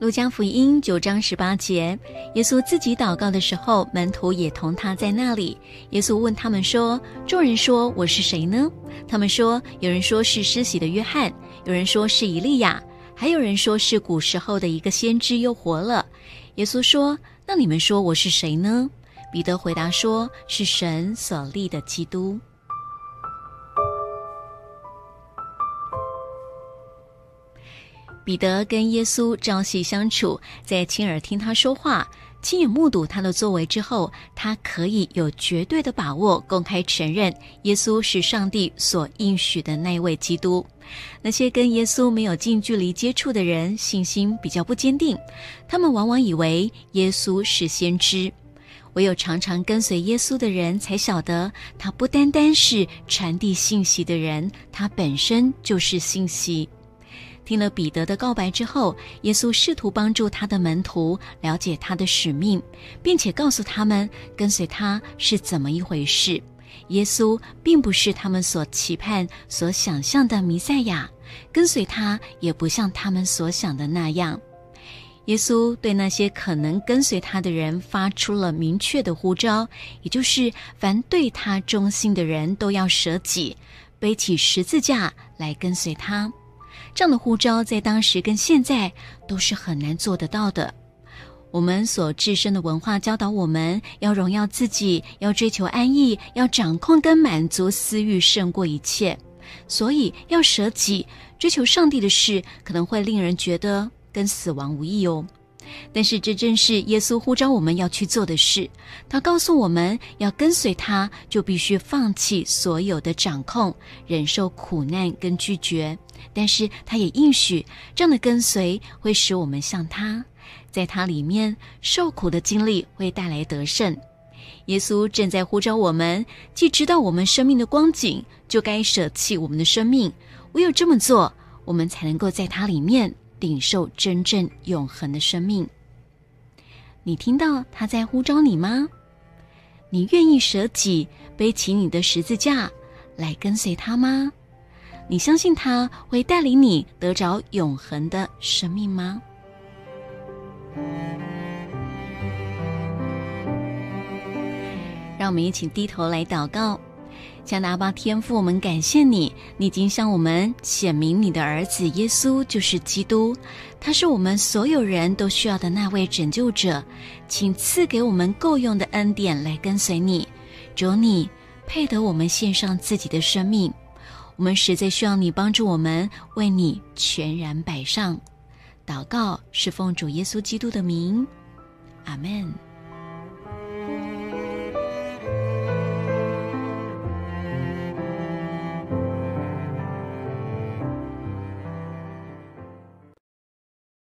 路加福音九章十八节，耶稣自己祷告的时候，门徒也同他在那里。耶稣问他们说：“众人说我是谁呢？”他们说：“有人说是施洗的约翰，有人说是以利亚，还有人说是古时候的一个先知又活了。”耶稣说：“那你们说我是谁呢？”彼得回答说：“是神所立的基督。”彼得跟耶稣朝夕相处，在亲耳听他说话、亲眼目睹他的作为之后，他可以有绝对的把握，公开承认耶稣是上帝所应许的那位基督。那些跟耶稣没有近距离接触的人，信心比较不坚定，他们往往以为耶稣是先知。唯有常常跟随耶稣的人，才晓得他不单单是传递信息的人，他本身就是信息。听了彼得的告白之后，耶稣试图帮助他的门徒了解他的使命，并且告诉他们跟随他是怎么一回事。耶稣并不是他们所期盼、所想象的弥赛亚，跟随他也不像他们所想的那样。耶稣对那些可能跟随他的人发出了明确的呼召，也就是凡对他忠心的人都要舍己，背起十字架来跟随他。这样的呼召在当时跟现在都是很难做得到的。我们所置身的文化教导我们要荣耀自己，要追求安逸，要掌控跟满足私欲胜过一切，所以要舍己，追求上帝的事，可能会令人觉得跟死亡无异哦。但是这正是耶稣呼召我们要去做的事。他告诉我们要跟随他，就必须放弃所有的掌控，忍受苦难跟拒绝。但是他也应许，这样的跟随会使我们像他，在他里面受苦的经历会带来得胜。耶稣正在呼召我们，既知道我们生命的光景，就该舍弃我们的生命。唯有这么做，我们才能够在他里面。领受真正永恒的生命，你听到他在呼召你吗？你愿意舍己背起你的十字架来跟随他吗？你相信他会带领你得着永恒的生命吗？让我们一起低头来祷告。加拿巴天父，我们感谢你，你已经向我们显明你的儿子耶稣就是基督，他是我们所有人都需要的那位拯救者，请赐给我们够用的恩典来跟随你，主你配得我们献上自己的生命，我们实在需要你帮助我们为你全然摆上。祷告是奉主耶稣基督的名，阿门。